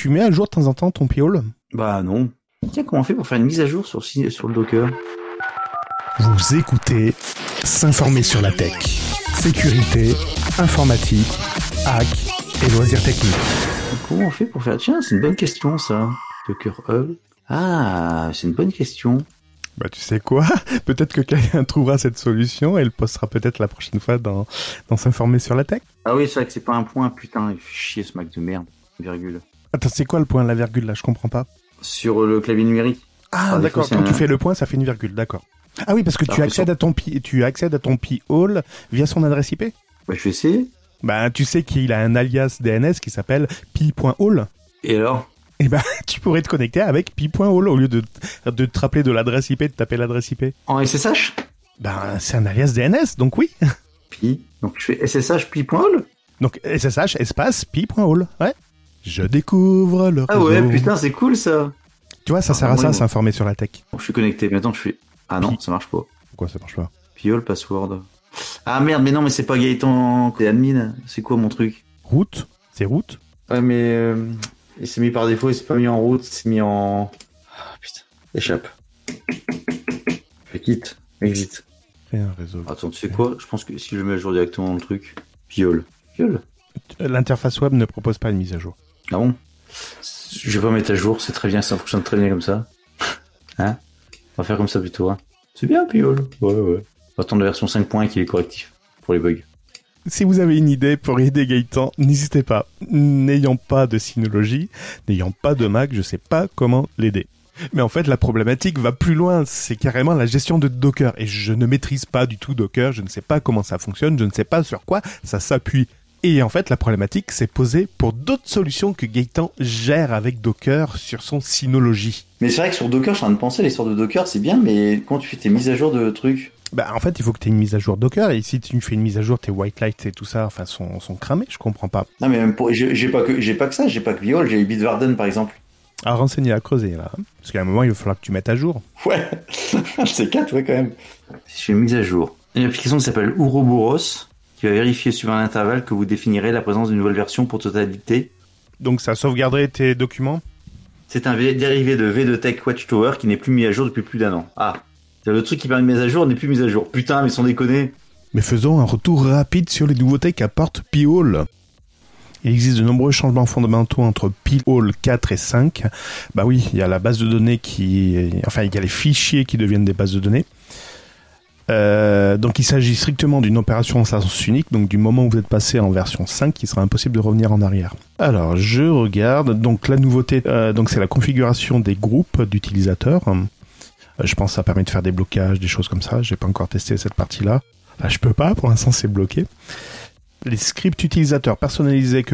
tu mets à jour de temps en temps ton Piol Bah non. Tiens, comment on fait pour faire une mise à jour sur, sur le Docker? Vous écoutez S'informer sur la tech. Sécurité, informatique, hack et loisirs techniques. Comment on fait pour faire? Tiens, c'est une bonne question ça. Docker Hub. Ah, c'est une bonne question. Bah tu sais quoi? Peut-être que quelqu'un trouvera cette solution et le postera peut-être la prochaine fois dans, dans S'informer sur la tech. Ah oui, c'est vrai que c'est pas un point, putain, il fait chier ce Mac de merde. Virgule. Attends, c'est quoi le point, la virgule là? Je comprends pas. Sur le clavier numérique. Ah, d'accord, quand tu fais le point, ça fait une virgule, d'accord. Ah oui, parce que tu accèdes, à ton pi, tu accèdes à ton pi hall via son adresse IP Bah je vais essayer. Bah tu sais qu'il a un alias DNS qui s'appelle pi.hall. Et alors? Eh ben, tu pourrais te connecter avec pi.hall au lieu de, de te rappeler de l'adresse IP, de taper l'adresse IP. En SSH Ben, c'est un alias DNS, donc oui. Pi. Donc je fais SSH pi.hall Donc SSH espace pi.hall, ouais. Je découvre le Ah ouais, putain, c'est cool ça. Tu vois, ça sert à ça, s'informer sur la tech. je suis connecté, maintenant je fais... Ah non, ça marche pas. Pourquoi ça marche pas? Pi.hall password. Ah merde, mais non, mais c'est pas Gaëtan, t'es admin. C'est quoi mon truc? Route? C'est route? Ouais, mais... Euh... Il s'est mis par défaut, il s'est pas mis en route, il s'est mis en... Ah, putain, échappe. Fais quitte, exit. Un réseau. Attends, tu sais quoi? Je pense que si je mets à jour directement le truc, piole. Piole. L'interface web ne propose pas une mise à jour. Ah bon Je vais pas mettre à jour, c'est très bien, ça fonctionne très bien comme ça. Hein On va faire comme ça plutôt, hein C'est bien, piole. Ouais, ouais. On va attendre la version 5.1 qui est correctif pour les bugs. Si vous avez une idée pour aider Gaëtan, n'hésitez pas. N'ayant pas de Synologie, n'ayant pas de Mac, je sais pas comment l'aider. Mais en fait, la problématique va plus loin. C'est carrément la gestion de Docker. Et je ne maîtrise pas du tout Docker. Je ne sais pas comment ça fonctionne. Je ne sais pas sur quoi ça s'appuie. Et en fait, la problématique s'est posée pour d'autres solutions que Gaëtan gère avec Docker sur son Synology. Mais c'est vrai que sur Docker, je suis en train de penser, l'histoire de Docker, c'est bien, mais quand tu fais tes mises à jour de trucs, bah, en fait, il faut que tu aies une mise à jour Docker, et si tu fais une mise à jour, tes white lights et tout ça, enfin, sont, sont cramés, je comprends pas. Non, mais même pour, j'ai pas que, j'ai pas que ça, j'ai pas que Viol, j'ai Bitwarden, par exemple. À renseigner, à creuser, là. Hein. Parce qu'à un moment, il va falloir que tu mettes à jour. Ouais. c'est 4, ouais, quand même. Si je fais une mise à jour. Une application qui s'appelle Ouroboros, qui va vérifier sur un intervalle que vous définirez la présence d'une nouvelle version pour totalité. Donc, ça sauvegarderait tes documents? C'est un dérivé de V de Tech Watchtower qui n'est plus mis à jour depuis plus d'un an. Ah, le truc qui permet de mise à jour n'est plus mis à jour. Putain, mais sans déconner. Mais faisons un retour rapide sur les nouveautés qu'apporte P-Hall. Il existe de nombreux changements fondamentaux entre P-Hall 4 et 5. Bah oui, il y a la base de données qui... Enfin, il y a les fichiers qui deviennent des bases de données. Euh, donc il s'agit strictement d'une opération en sens unique, donc du moment où vous êtes passé en version 5, il sera impossible de revenir en arrière. Alors je regarde, donc la nouveauté, euh, donc c'est la configuration des groupes d'utilisateurs. Euh, je pense que ça permet de faire des blocages, des choses comme ça. J'ai pas encore testé cette partie-là. Là, je peux pas, pour l'instant c'est bloqué. Les scripts utilisateurs personnalisés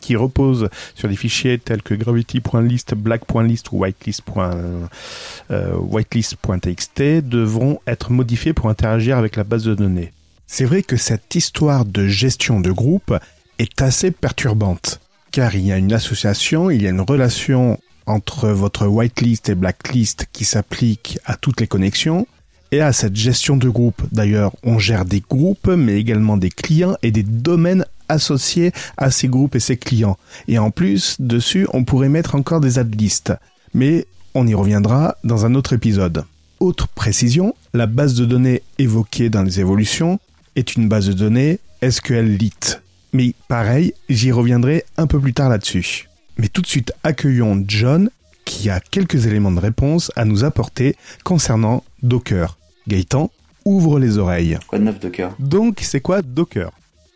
qui reposent sur des fichiers tels que gravity.list, black.list ou euh, whitelist.txt devront être modifiés pour interagir avec la base de données. C'est vrai que cette histoire de gestion de groupe est assez perturbante, car il y a une association, il y a une relation entre votre whitelist et blacklist qui s'applique à toutes les connexions et à cette gestion de groupe. D'ailleurs, on gère des groupes, mais également des clients et des domaines associés à ces groupes et ces clients. Et en plus, dessus, on pourrait mettre encore des adlists. Mais on y reviendra dans un autre épisode. Autre précision, la base de données évoquée dans les évolutions est une base de données SQLite. Mais pareil, j'y reviendrai un peu plus tard là-dessus. Mais tout de suite, accueillons John, qui a quelques éléments de réponse à nous apporter concernant Docker. Gaëtan, ouvre les oreilles. Quoi de neuf Docker? Donc, c'est quoi Docker?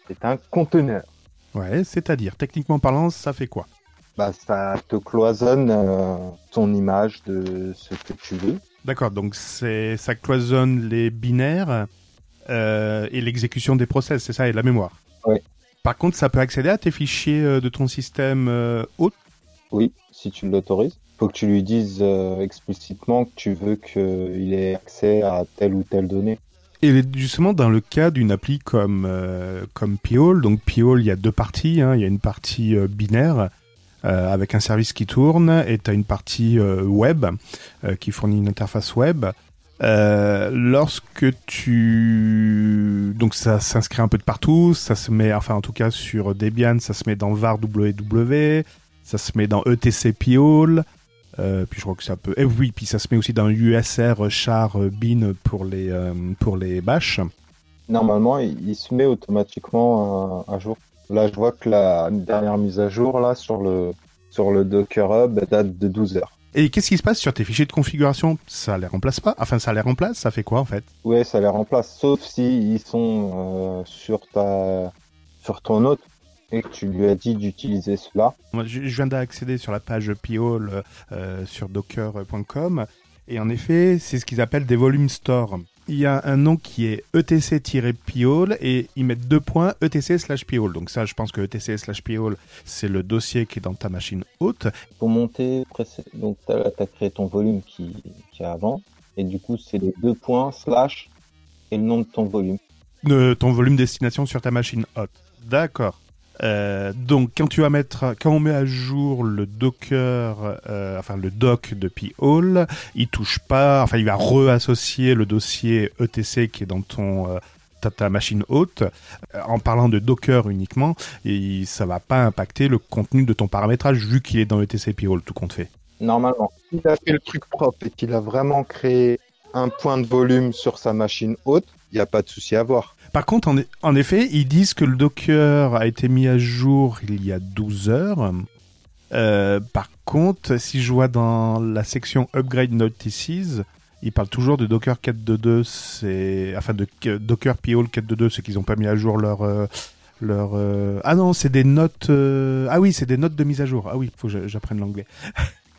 C'est un conteneur. Ouais, c'est-à-dire, techniquement parlant, ça fait quoi? Bah, ça te cloisonne euh, ton image de ce que tu veux. D'accord, donc c'est ça cloisonne les binaires euh, et l'exécution des process, c'est ça, et la mémoire? Oui. Par contre, ça peut accéder à tes fichiers euh, de ton système euh, Oui, si tu l'autorises. Faut que tu lui dises euh, explicitement que tu veux qu'il ait accès à telle ou telle donnée. Et justement, dans le cas d'une appli comme comme Piol, donc Piol, il y a deux parties. Hein. Il y a une partie binaire avec un service qui tourne, et tu as une partie web qui fournit une interface web. Euh, lorsque tu donc ça s'inscrit un peu de partout, ça se met enfin en tout cas sur Debian, ça se met dans var WW, Ça se met dans ETC Piol. Euh, puis je crois que c'est un peu. Eh oui, puis ça se met aussi dans USR char euh, bin pour les euh, pour les bâches. Normalement, il, il se met automatiquement à, à jour. Là, je vois que la dernière mise à jour là sur le sur le Docker Hub date de 12 heures. Et qu'est-ce qui se passe sur tes fichiers de configuration? Ça les remplace pas? Enfin, ça les remplace? Ça fait quoi en fait? Ouais, ça les remplace, sauf si ils sont euh, sur ta sur ton hôte et que tu lui as dit d'utiliser cela. Moi, je viens d'accéder sur la page Piol euh, sur docker.com et en effet, c'est ce qu'ils appellent des volumes store. Il y a un nom qui est etc-piol et ils mettent deux points etc slash piol. Donc ça, je pense que etc slash piol, c'est le dossier qui est dans ta machine haute. Pour monter, donc tu as, créé ton volume qui, qui est avant, et du coup c'est les deux points slash et le nom de ton volume. de ton volume destination sur ta machine hot. D'accord. Euh, donc quand tu vas mettre, quand on met à jour le Docker, euh, enfin le doc de P-Hall, il touche pas, enfin il va reassocier le dossier ETC qui est dans ton euh, ta, ta machine haute en parlant de Docker uniquement et ça va pas impacter le contenu de ton paramétrage vu qu'il est dans ETC P-Hall tout compte fait. Normalement, s'il a fait le truc propre et qu'il a vraiment créé un point de volume sur sa machine haute, il n'y a pas de souci à avoir. Par contre, en, e- en effet, ils disent que le Docker a été mis à jour il y a 12 heures. Euh, par contre, si je vois dans la section Upgrade Notices, ils parlent toujours de Docker 4.2.2, c'est enfin de K- Docker PO 4.2.2, ceux qu'ils n'ont pas mis à jour leur euh, leur euh, ah non, c'est des notes euh, ah oui, c'est des notes de mise à jour. Ah oui, faut que j'a- j'apprenne l'anglais.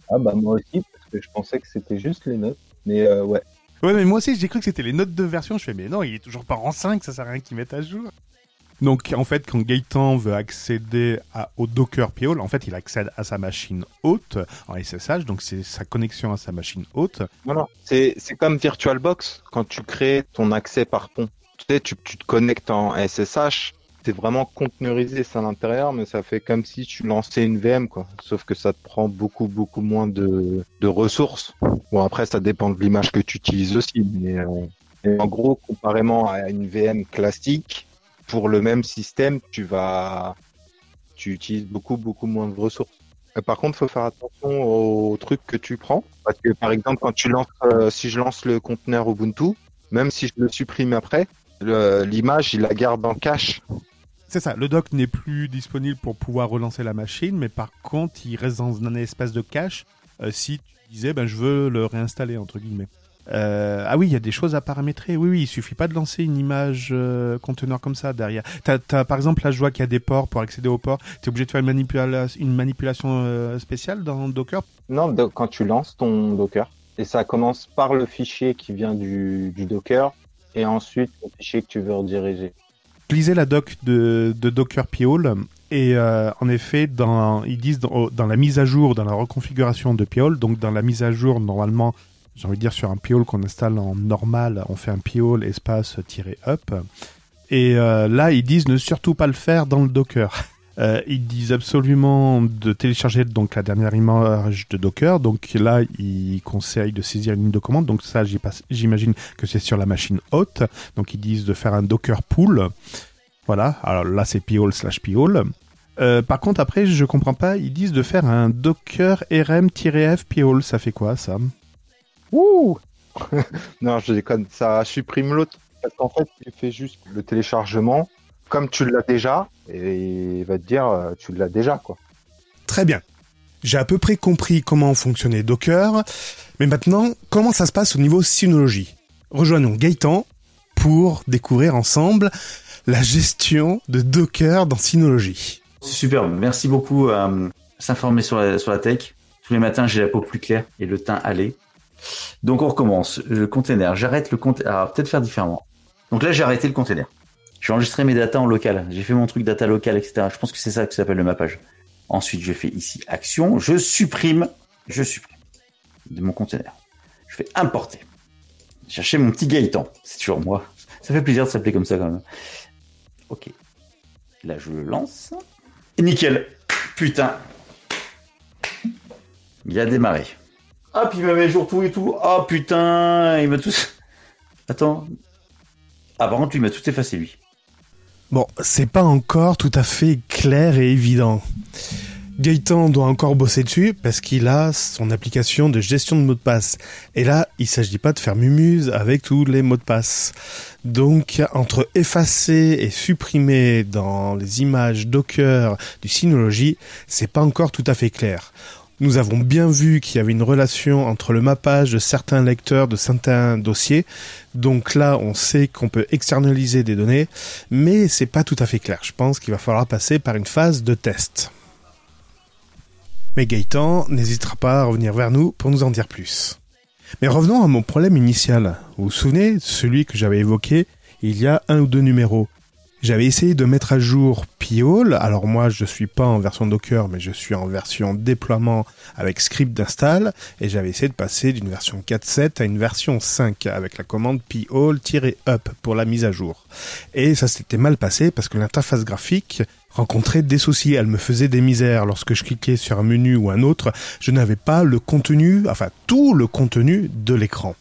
Ah bah moi aussi, parce que je pensais que c'était juste les notes. Mais euh, ouais, Ouais, mais moi aussi, j'ai cru que c'était les notes de version. Je fais, mais non, il est toujours pas en 5, ça sert à rien qu'ils mettent à jour. Donc, en fait, quand Gaëtan veut accéder à, au Docker Piol, en fait, il accède à sa machine haute en SSH, donc c'est sa connexion à sa machine haute. non. C'est, c'est comme VirtualBox, quand tu crées ton accès par pont. Tu sais, tu, tu te connectes en SSH, c'est vraiment containerisé ça à l'intérieur, mais ça fait comme si tu lançais une VM, quoi. Sauf que ça te prend beaucoup, beaucoup moins de, de ressources. Bon, après, ça dépend de l'image que tu utilises aussi, mais, euh, en gros, comparément à une VM classique, pour le même système, tu vas, tu utilises beaucoup, beaucoup moins de ressources. Euh, Par contre, faut faire attention aux trucs que tu prends, parce que par exemple, quand tu lances, euh, si je lance le conteneur Ubuntu, même si je le supprime après, l'image, il la garde en cache. C'est ça, le doc n'est plus disponible pour pouvoir relancer la machine, mais par contre, il reste dans un espace de cache si tu disais, ben, je veux le réinstaller, entre guillemets. Euh, ah oui, il y a des choses à paramétrer. Oui, oui, il suffit pas de lancer une image euh, conteneur comme ça derrière. T'as, t'as, par exemple, là, je vois qu'il y a des ports pour accéder aux ports. T'es obligé de faire une, manipula- une manipulation euh, spéciale dans Docker? Non, do- quand tu lances ton Docker, et ça commence par le fichier qui vient du, du Docker, et ensuite le fichier que tu veux rediriger. Lisais la doc de, de Docker Piol et euh, en effet, dans, ils disent dans, la mise à jour, dans la reconfiguration de Piol, donc dans la mise à jour, normalement, j'ai envie de dire sur un Piol qu'on installe en normal, on fait un Piol espace tiré up. Et euh, là, ils disent ne surtout pas le faire dans le Docker. Euh, ils disent absolument de télécharger donc la dernière image de Docker. Donc là, ils conseillent de saisir une ligne de commande. Donc ça, j'imagine que c'est sur la machine haute. Donc ils disent de faire un Docker pool. Voilà. Alors là, c'est piol slash piol. Euh, par contre, après, je comprends pas. Ils disent de faire un Docker rm-f piol. Ça fait quoi, ça? Ouh Non, je déconne, ça supprime l'autre. Parce qu'en fait, tu fais juste le téléchargement, comme tu l'as déjà, et il va te dire, euh, tu l'as déjà, quoi. Très bien. J'ai à peu près compris comment fonctionnait Docker, mais maintenant, comment ça se passe au niveau synologie Rejoignons Gaëtan pour découvrir ensemble la gestion de Docker dans Synology. Super, merci beaucoup à euh, s'informer sur la, tech. Tous les matins, j'ai la peau plus claire et le teint allé. Donc on recommence. Le container, j'arrête le container. Alors peut-être faire différemment. Donc là, j'ai arrêté le container. J'ai enregistré mes datas en local. J'ai fait mon truc data local, etc. Je pense que c'est ça que s'appelle le mappage. Ensuite, je fais ici action. Je supprime. Je supprime de mon container. Je fais importer. Chercher mon petit Gaëtan. C'est toujours moi. Ça fait plaisir de s'appeler comme ça quand même. Ok. Là, je le lance. Nickel. Putain. Il a démarré. Ah, puis il mis à jour tout et tout. Ah, putain. Il m'a tout... Attends. Ah, par contre, il m'a tout effacé, lui. Bon, c'est pas encore tout à fait clair et évident. Gaëtan doit encore bosser dessus parce qu'il a son application de gestion de mots de passe. Et là, il s'agit pas de faire mumuse avec tous les mots de passe. Donc, entre effacer et supprimer dans les images Docker du Synology, c'est pas encore tout à fait clair. Nous avons bien vu qu'il y avait une relation entre le mappage de certains lecteurs de certains dossiers. Donc là, on sait qu'on peut externaliser des données, mais c'est pas tout à fait clair. Je pense qu'il va falloir passer par une phase de test. Mais Gaëtan n'hésitera pas à revenir vers nous pour nous en dire plus. Mais revenons à mon problème initial. Vous vous souvenez, celui que j'avais évoqué il y a un ou deux numéros? J'avais essayé de mettre à jour Piol. Alors moi, je suis pas en version Docker, mais je suis en version déploiement avec script d'install. Et j'avais essayé de passer d'une version 4.7 à une version 5 avec la commande piol-up pour la mise à jour. Et ça s'était mal passé parce que l'interface graphique rencontrait des soucis. Elle me faisait des misères lorsque je cliquais sur un menu ou un autre. Je n'avais pas le contenu, enfin tout le contenu de l'écran.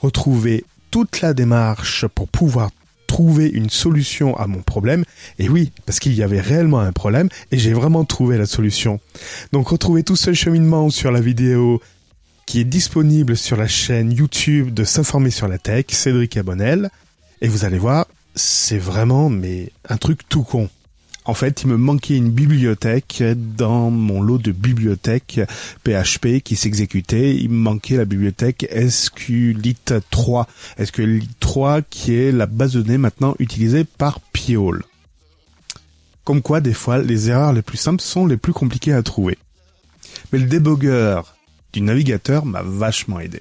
Retrouver toute la démarche pour pouvoir trouver une solution à mon problème. Et oui, parce qu'il y avait réellement un problème et j'ai vraiment trouvé la solution. Donc retrouvez tout ce cheminement sur la vidéo qui est disponible sur la chaîne YouTube de S'informer sur la tech, Cédric Abonnel. Et vous allez voir, c'est vraiment mais un truc tout con. En fait, il me manquait une bibliothèque dans mon lot de bibliothèques PHP qui s'exécutait. Il me manquait la bibliothèque SQLite 3. SQLite 3 qui est la base de données maintenant utilisée par Piol. Comme quoi, des fois, les erreurs les plus simples sont les plus compliquées à trouver. Mais le débugger du navigateur m'a vachement aidé.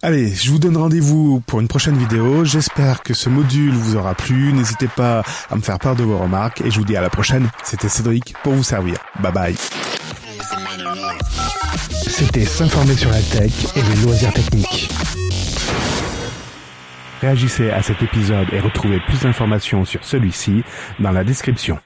Allez, je vous donne rendez-vous pour une prochaine vidéo. J'espère que ce module vous aura plu. N'hésitez pas à me faire part de vos remarques et je vous dis à la prochaine. C'était Cédric pour vous servir. Bye bye. C'était s'informer sur la tech et les loisirs techniques. Réagissez à cet épisode et retrouvez plus d'informations sur celui-ci dans la description.